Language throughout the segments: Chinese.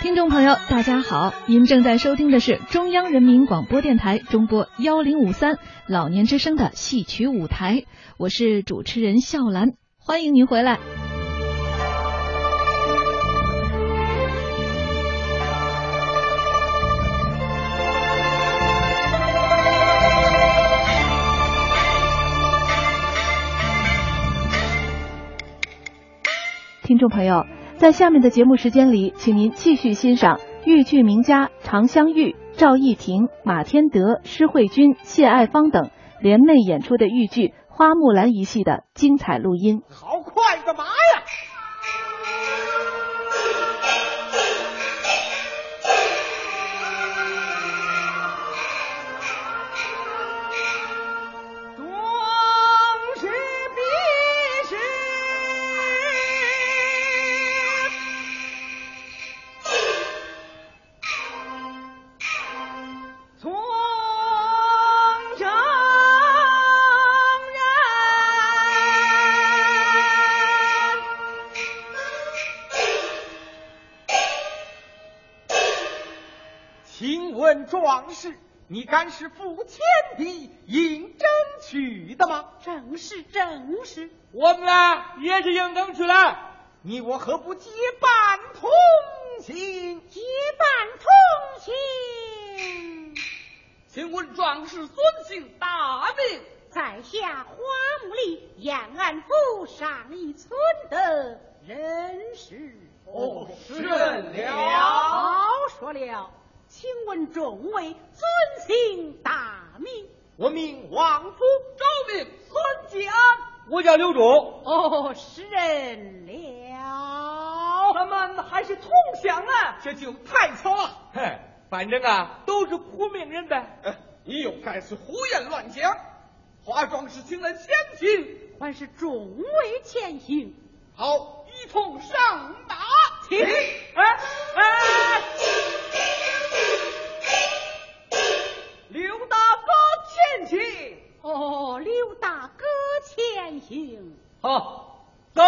听众朋友，大家好，您正在收听的是中央人民广播电台中波幺零五三老年之声的戏曲舞台，我是主持人笑兰，欢迎您回来。听众朋友，在下面的节目时间里，请您继续欣赏豫剧名家常香玉、赵艺婷、马天德、施慧君、谢爱芳等联袂演出的豫剧《花木兰》一戏的精彩录音。好快干嘛呀？问壮士，你敢是付钱的应征去的吗？正是正是，我们啊也是应征去了。你我何不结伴同行？结伴同行。请问壮士孙姓大名？在下花木里延安府上一村的人士。哦是了好说了，请问众位尊姓大名？我名王福，周名孙吉安，我叫刘忠。哦，是人了。咱们还是同乡啊，这就太巧了。嘿，反正啊都是苦命人呗。呃你又该是胡言乱讲。化妆师请了前行，还是众位前行。好，一同上马。请，哎哎，前行。哦，刘大哥前行。好，走。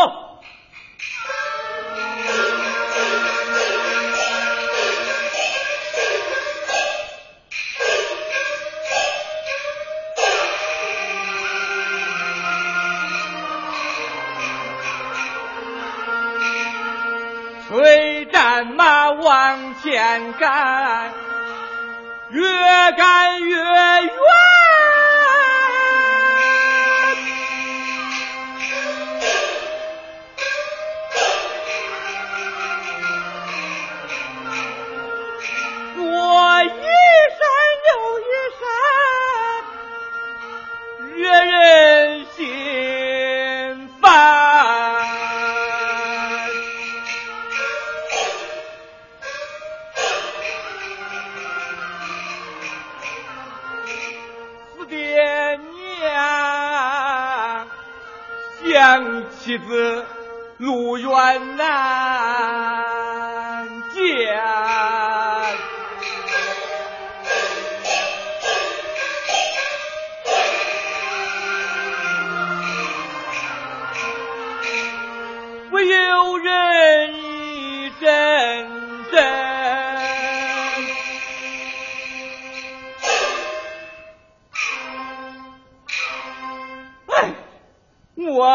催战马往前赶，越赶越远。越，人心烦。四爹娘想妻子路远难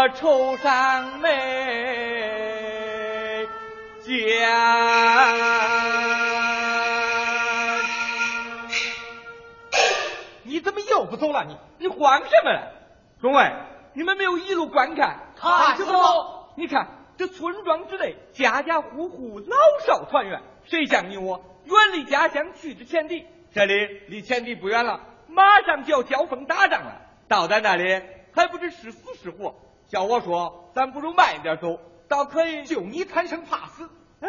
我愁上眉间。你怎么又不走了？你你慌什么了？众位，你们没有一路观看，看什么？你看这村庄之内，家家户户老少团圆，谁像你我远离家乡去之前敌？这里离前敌不远了，马上就要交锋打仗了。到咱那里还不知是死是活。要我说，咱不如慢一点走，倒可以。就你贪生怕死，哎，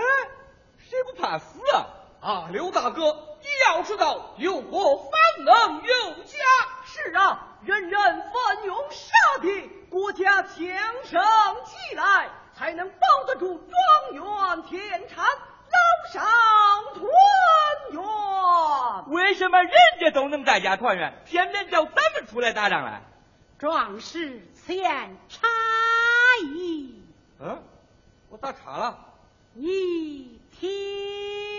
谁不怕死啊？啊，刘大哥，你要知道，有国方能有家。是啊，人人奋勇杀敌，国家强盛起来，才能保得住庄园田产，老少团圆。为什么人家都能在家团圆，偏偏叫咱们出来打仗来？壮士此言差矣，嗯，我打岔了。你听。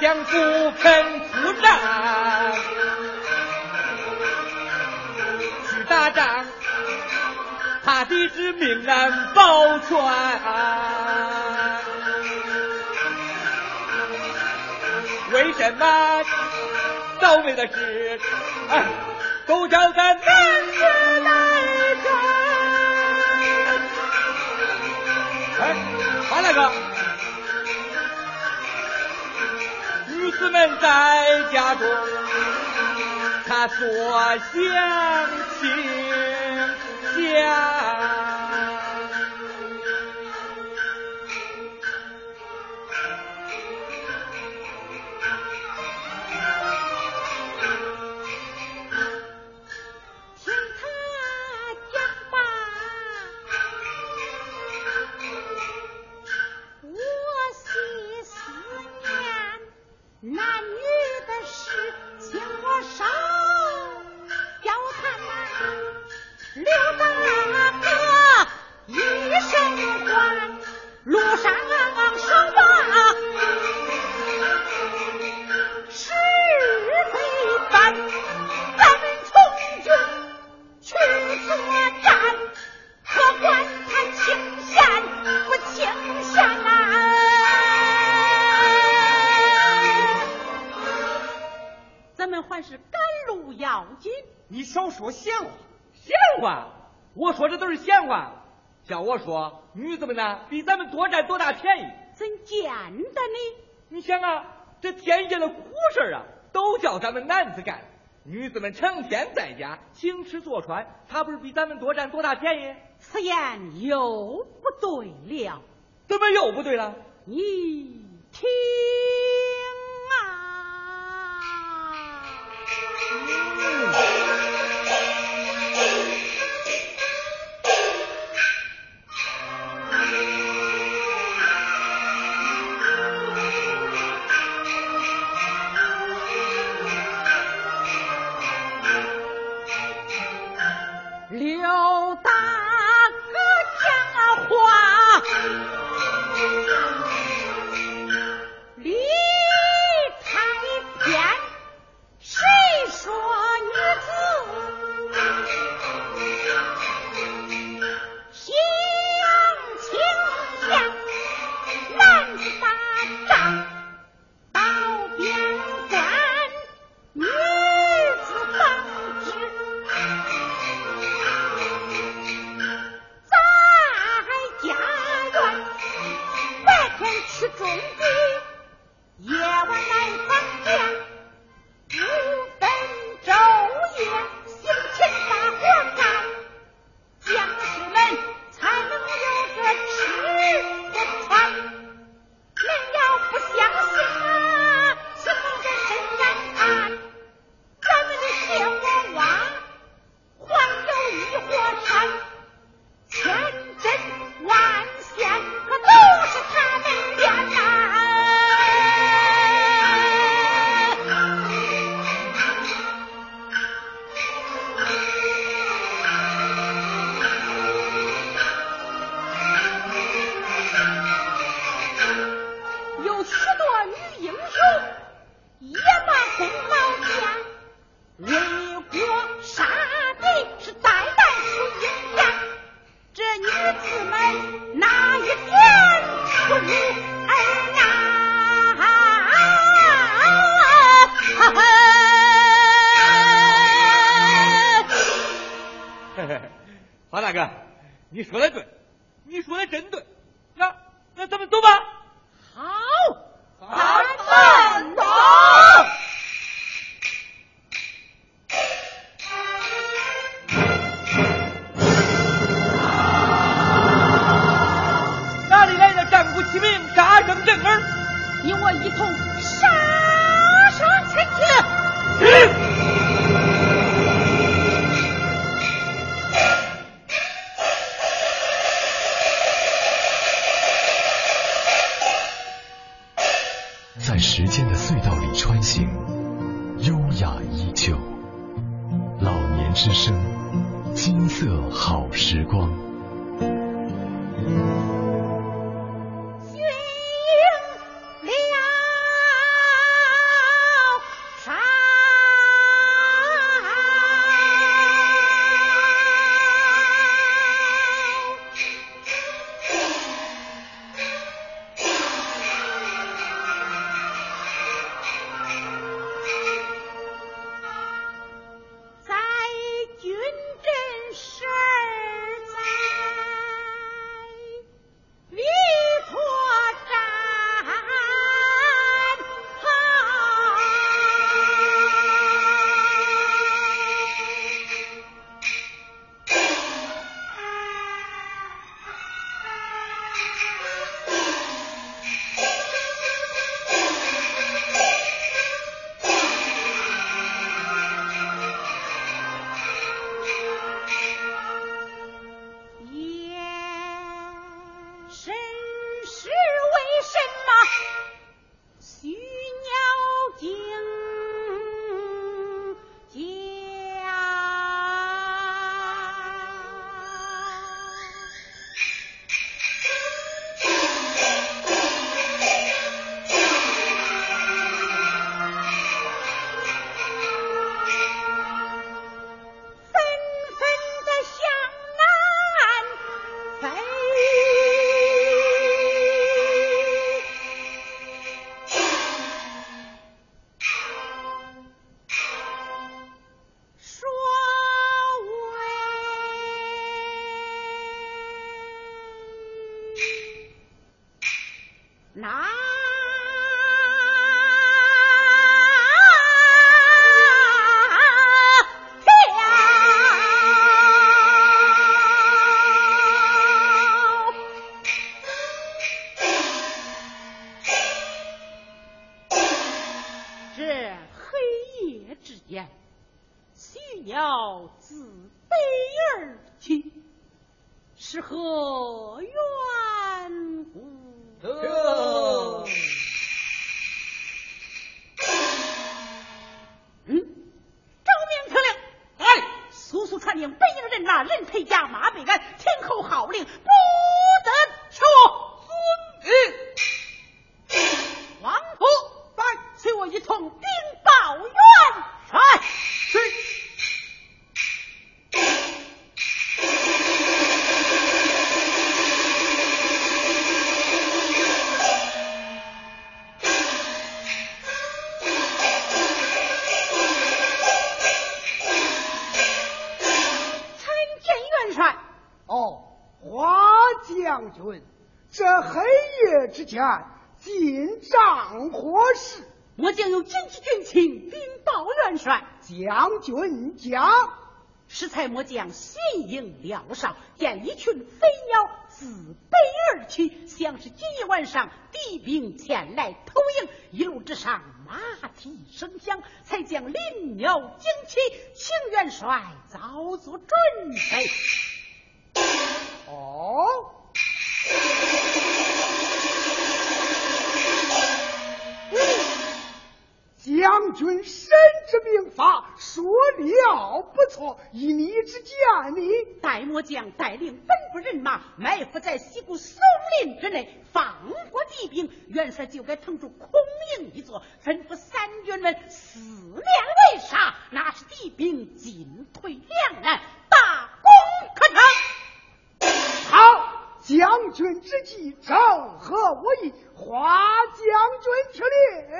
将不肯出战，去打仗，怕的是命难保全。为什么倒霉的事，哎，都叫咱男子来干？哎，马大哥。子们在家中，他所想亲想。女子们呐，比咱们多占多大便宜？怎简单呢？你想啊，这天下的苦事儿啊，都叫咱们男子干。女子们成天在家行吃坐穿，她不是比咱们多占多大便宜？此言又不对了，怎么又不对了？你听啊！刘 黄大哥，你说的对，你说的真对。那那咱们走吧。好，咱们走。人马，人陪甲，马备鞍，听候号令，不得错。嗯，王府，来，随我一同夜之前进帐何事？我将有紧急军情禀报元帅。将军讲。适才末将新营廖少，见一群飞鸟自北而去，像是今夜晚上敌兵前来投营，一路之上马蹄声响，才将林鸟惊起，请元帅早做准备。哦，将将军深知兵法，说了不错。以你之见，你戴末将带领本部人马埋伏在西谷松林之内，放过敌兵。元帅就该腾出空营一座，吩咐三军们四面围杀，那是敌兵进退两难，大功可成。好。将军之计，正合我意。华将军听令，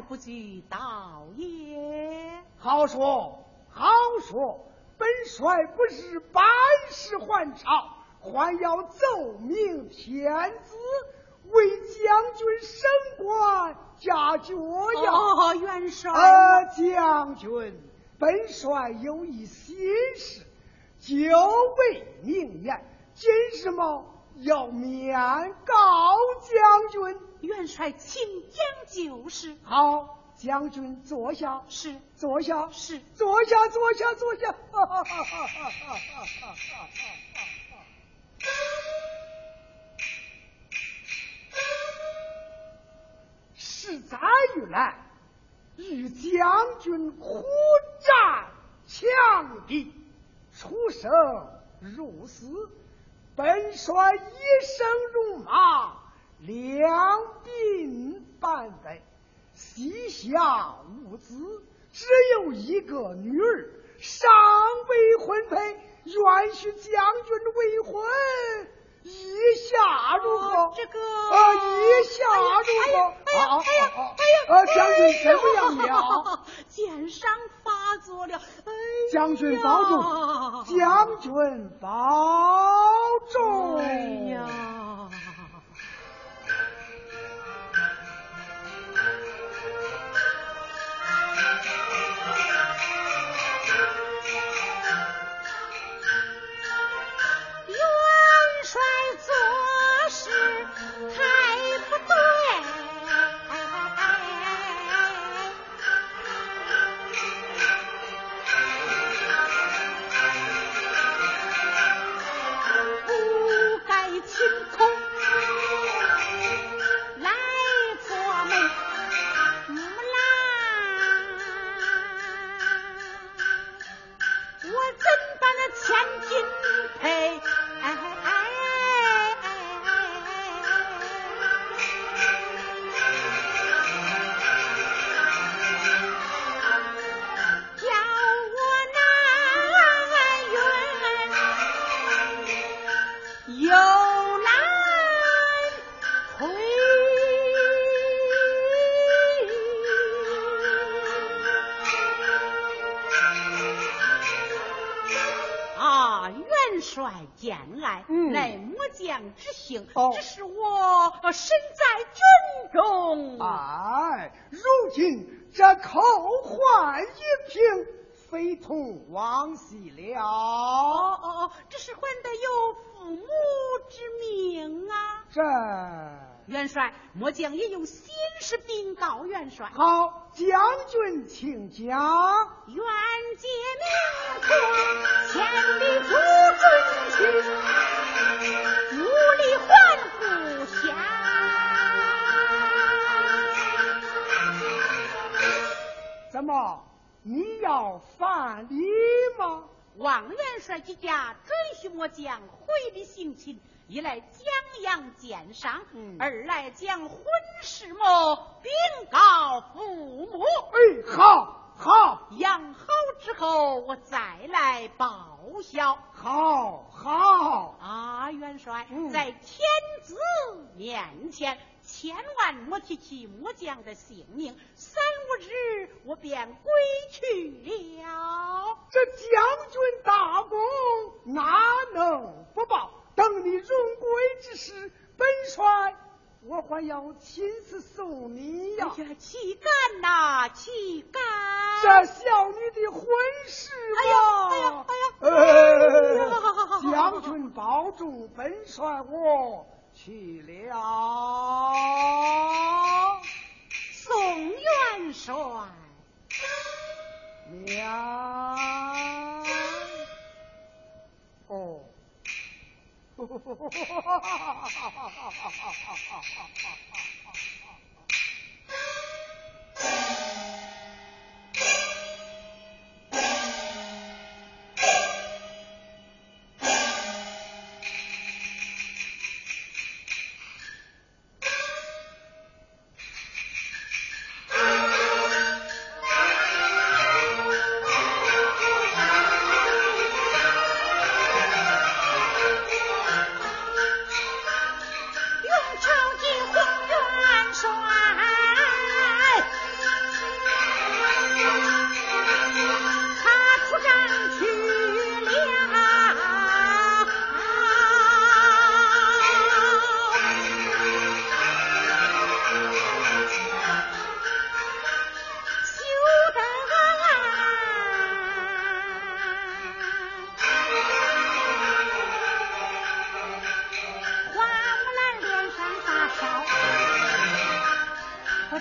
不及道也。好说好说，本帅不是班师还朝，还要奏明天子，为将军升官加爵呀！哦，元帅。呃，将军，本帅有一心事，久未明言，今日么要面告将军。元帅，请讲就是。好。将军坐下，是坐下，是坐下，坐下，坐下。是在于来与将军苦战强敌，出生入死，本帅一生戎马，两鬓斑白。膝下无子，只有一个女儿，尚未婚配，愿许将军未婚，意下如何？这个啊，意下如何？哎呀，哎呀，哎呀，啊，将军怎么样了？箭伤发作了。哎，将军保重，将军保重。哎呀。哦，只是我身在军中。哎，如今这口换一瓶，非同往昔了。哦哦哦，这是换得有父母之命啊。这元帅，末将也有心事禀告元帅。好，将军请讲。愿借命托，千里赴军去，无力还故乡。怎么，你要反礼吗？王元帅之家准许末将回礼行亲。一来江阳见上，二来将婚事么禀告父母。哎，好，好，养好之后我再来报效。好，好啊，元帅，在天子面前，千万莫提起末将的性命。三五日，我便归去了。这将军大功，哪能不报？等你荣归之时，本帅我还要亲自送你呀！岂敢呐，岂敢！这小女的婚事嘛，哎呀，哎呀，哎呀！将军保重，本帅我去了。宋元帅，娘，哦。哈哈哈哈哈哈！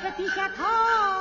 在这低下头。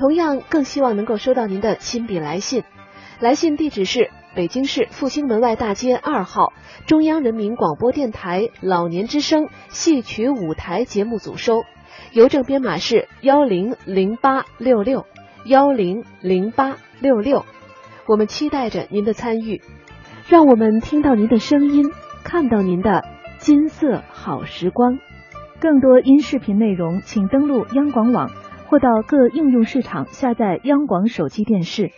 同样，更希望能够收到您的亲笔来信。来信地址是北京市复兴门外大街二号中央人民广播电台老年之声戏曲舞台节目组收，邮政编码是幺零零八六六幺零零八六六。我们期待着您的参与，让我们听到您的声音，看到您的金色好时光。更多音视频内容，请登录央广网。或到各应用市场下载央广手机电视。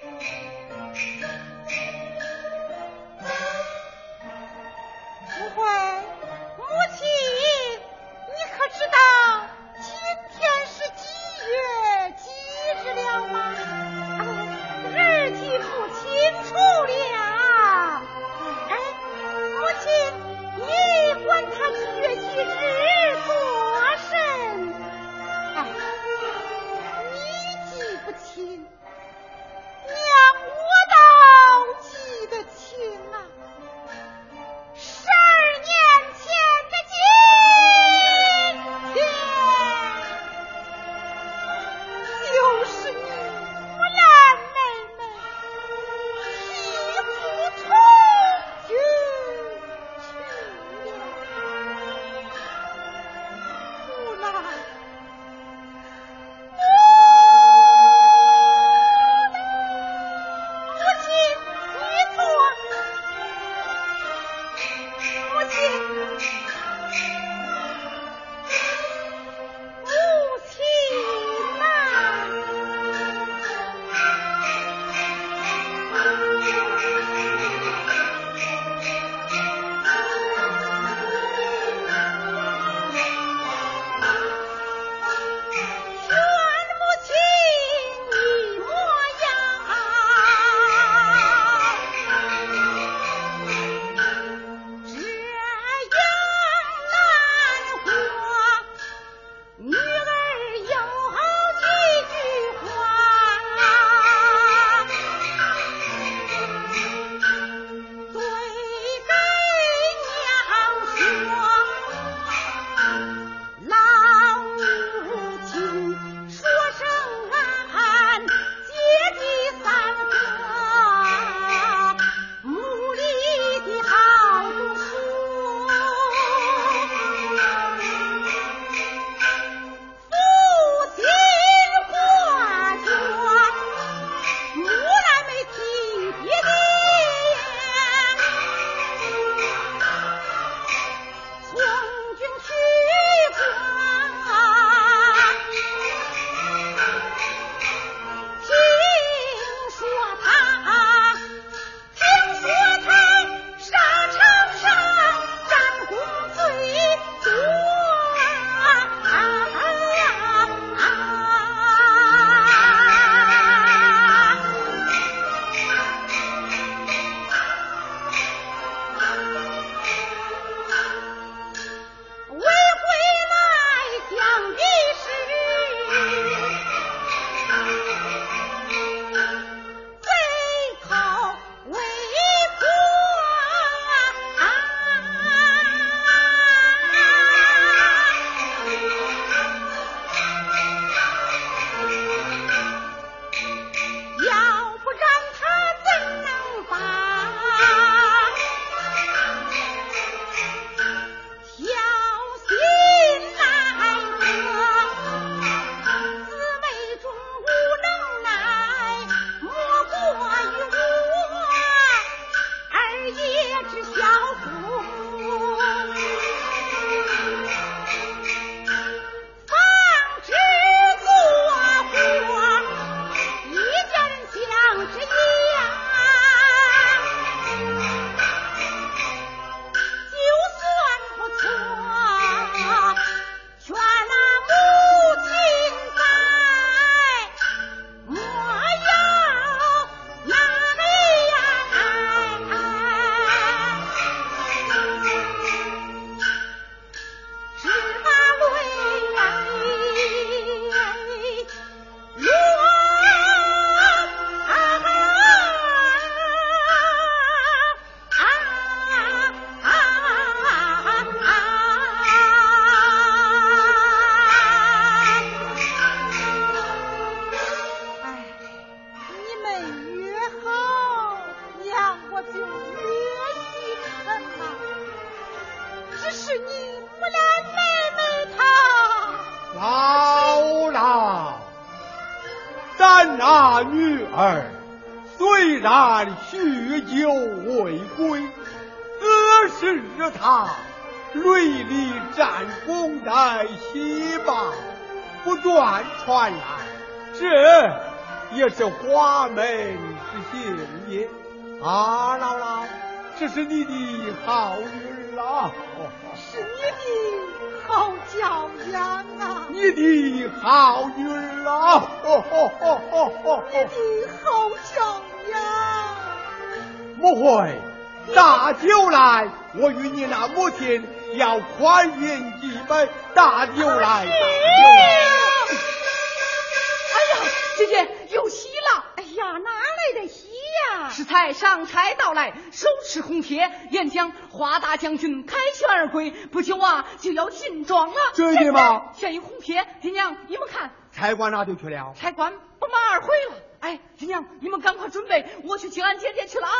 才上差到来，手持红帖，演讲华大将军凯旋而归，不久啊就要进庄了。真的吗？现有红帖，爹娘你们看。差官哪就去了？差官不马而回了。哎，爹娘你们赶快准备，我去接俺姐姐去了啊！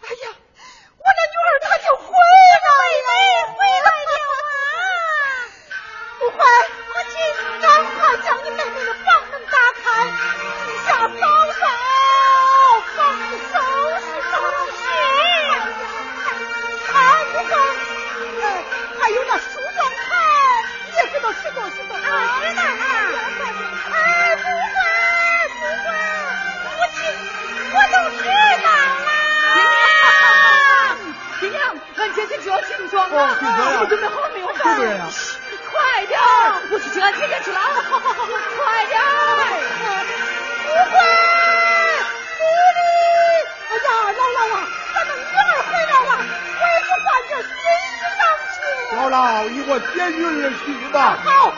哎呀，我那女儿她就回来了，回来了啊！不坏，母亲，赶快将你妹妹的房门打开，地下扫也给它拾掇拾掇。啊，是的啊。哎，不管，不管，母亲，我都知道了。爹娘，俺姐姐就要进庄了，哦进庄了你们准备好了没有？快点，我去接俺姐姐去了啊！快点！不管，不理。哎呀，姥姥啊，咱们女儿回来了，我也去换件新衣裳去。姥姥，你我接女儿去吧。好，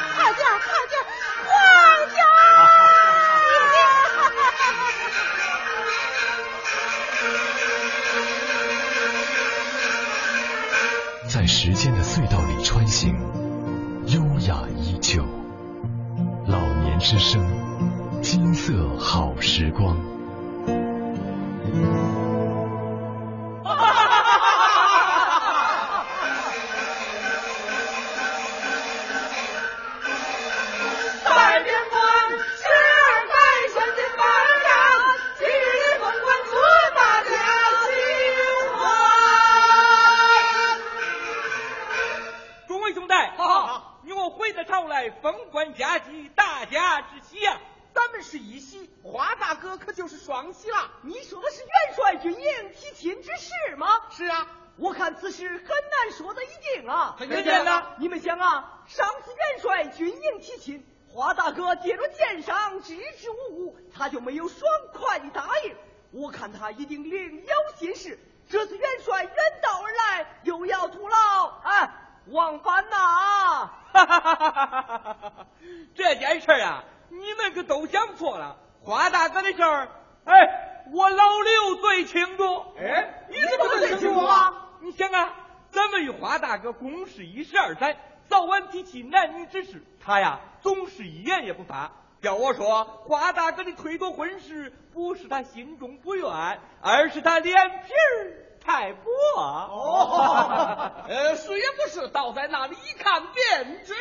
说，花大哥的推脱婚事，不是他心中不愿，而是他脸皮儿太薄。哦，呃，是也不是，倒在那里一看便知。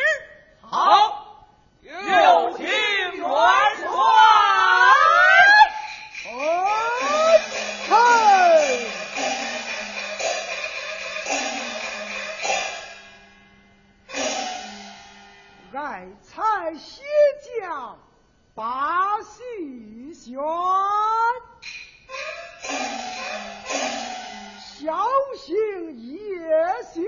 好，有请传传。嗨，爱才写将把戏选，小心夜袭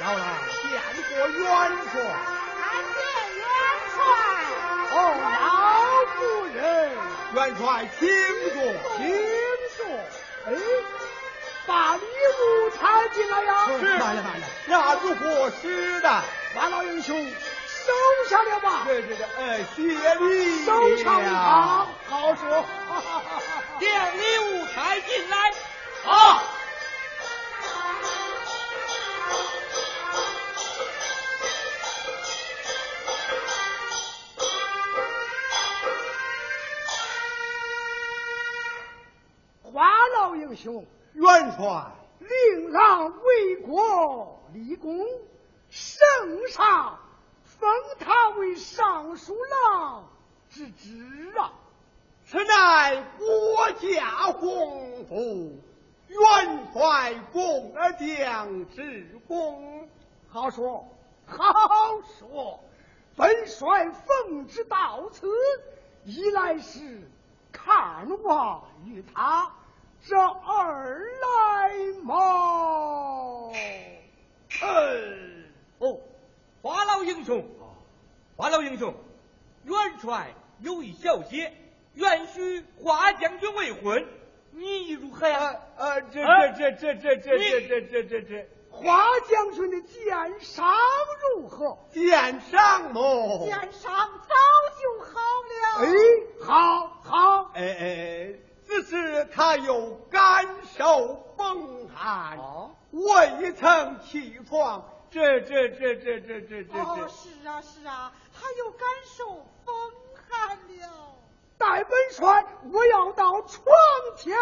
到了，见过元帅。见元帅哦，老夫人，元帅，请坐，请坐。哎，把礼物抬进来呀！是，慢了慢了，那是何使的？万老英雄，收下了吧。对对对，哎，谢礼。收场好，好说。将礼物抬进来。好。英雄元帅，令郎为国立功，圣上封他为尚书郎之职啊！此乃国家鸿福，元帅功而将之功，好说好说。本帅奉旨到此，一来是看望于他。这二来嘛，嗯，哦，花老英雄，花老英雄，元帅有一小姐，愿许花将军未婚，你如何呀？呃，这这这这这这这这这这，花将军的剑伤如何？剑伤么？剑伤早就好了。哎，好，好，哎哎他又感受风寒，未曾起床。这这这这这这这。哦，是啊是啊，他又感受风寒了。戴本帅，我要到床前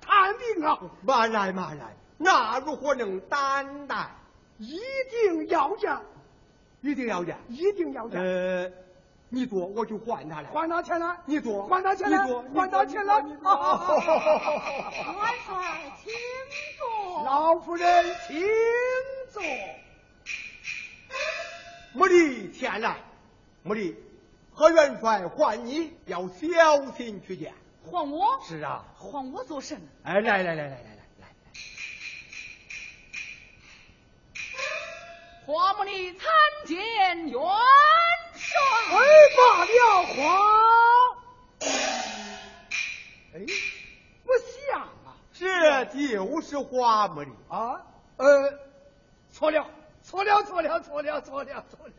探病啊！慢来慢来，那如何能担待？一定要见，一定要见，一定要见。呃。你做，我就还他了。还他钱了。你做，还他钱了。你坐，还他钱来。元帅，请坐。老夫人，请坐。没的前来，没的，何元帅唤你，要小心去见。还我？是啊。还我做甚？哎，来来来来来来来。花木里参见元。哎，罢了，花。哎，不像啊，这就是花木的啊。呃，错了，错了，错了，错了，错了，错了。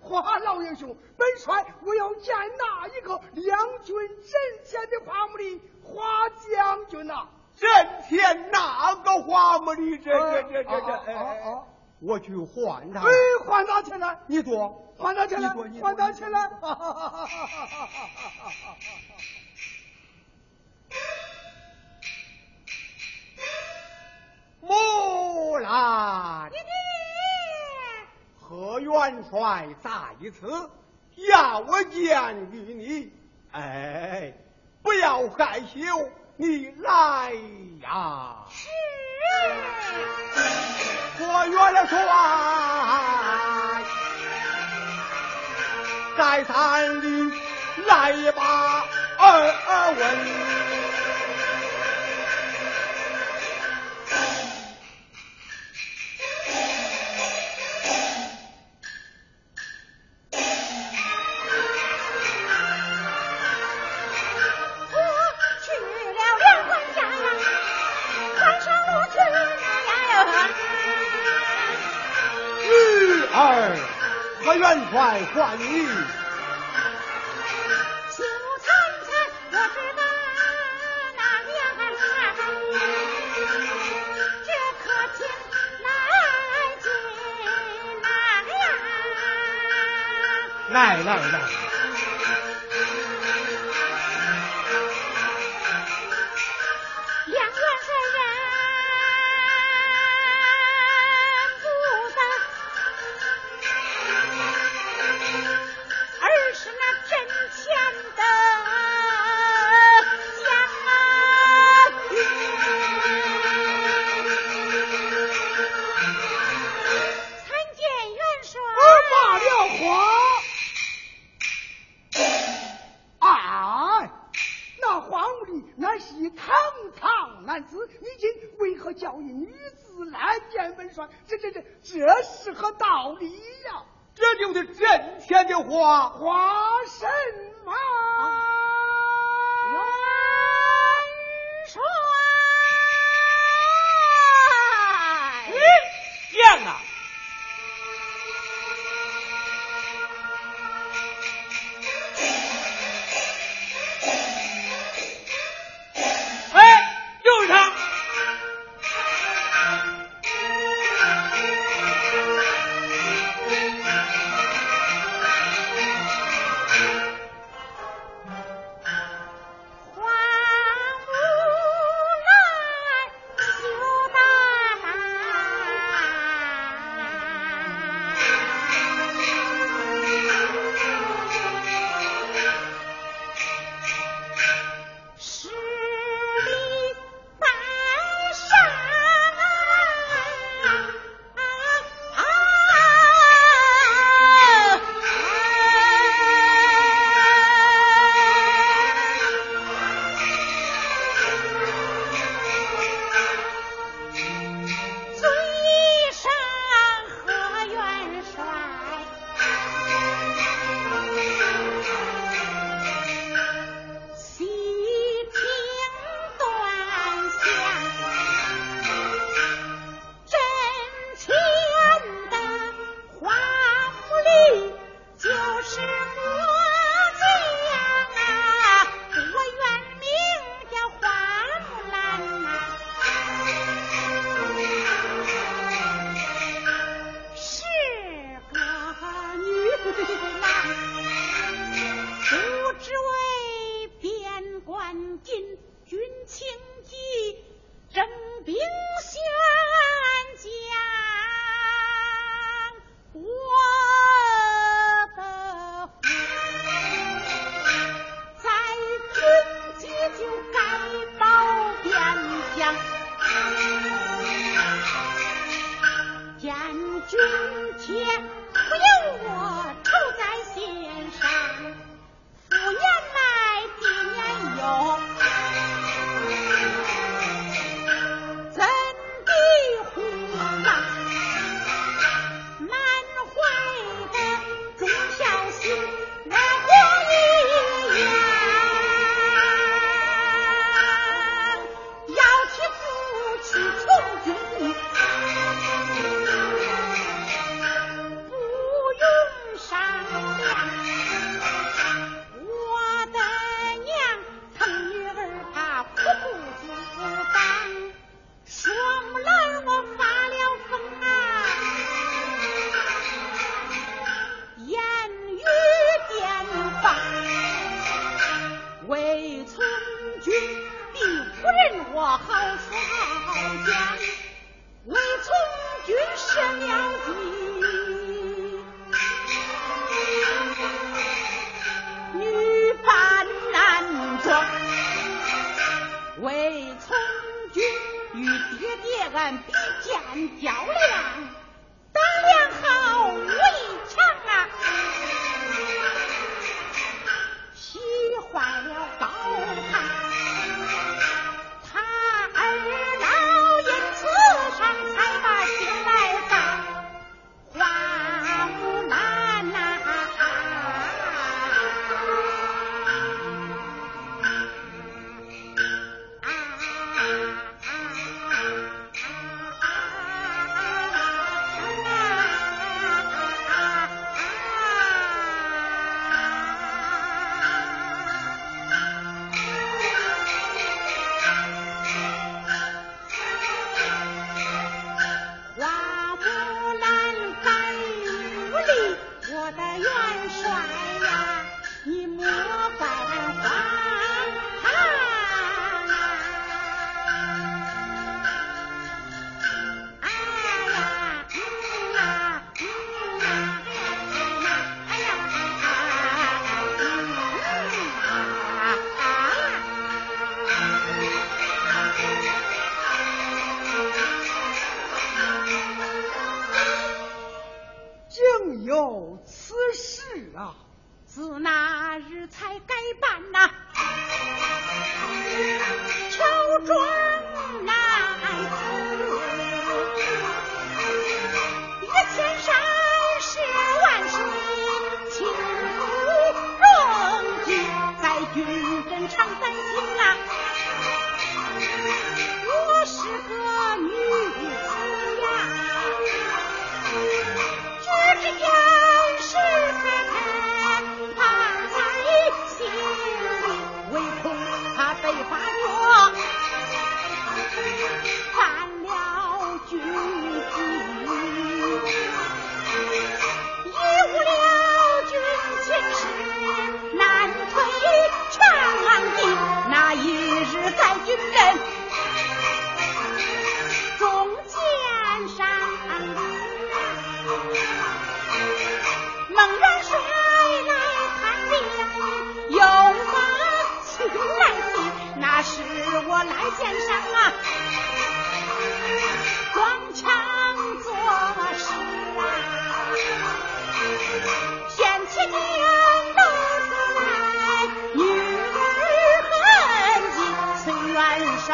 花老英雄，本帅我要见那一个两军阵前的花木的花将军呐。阵前哪个花木的，这这这这这，哎哎，我去换他。哎，换他起来，你坐。还他钱来，还他钱来！木兰，何元帅在此，要我见于你。哎，不要害羞，你来呀！是。我约了船。在山里来把二问。三传话语，秀灿灿，我，这可呀，来来来。俺系堂堂男子，你今为何教一女子来见本帅？这这这，这是何道理呀？这就是真天的花花神嘛。为从军，比夫人我好说好讲。为从军，十了金，女扮男装。为从军，与爹爹俺比肩较量。啊，自那日才改版呐，乔装啊。来献上啊，装腔作势啊，掀起帘子来，女儿，崔元帅，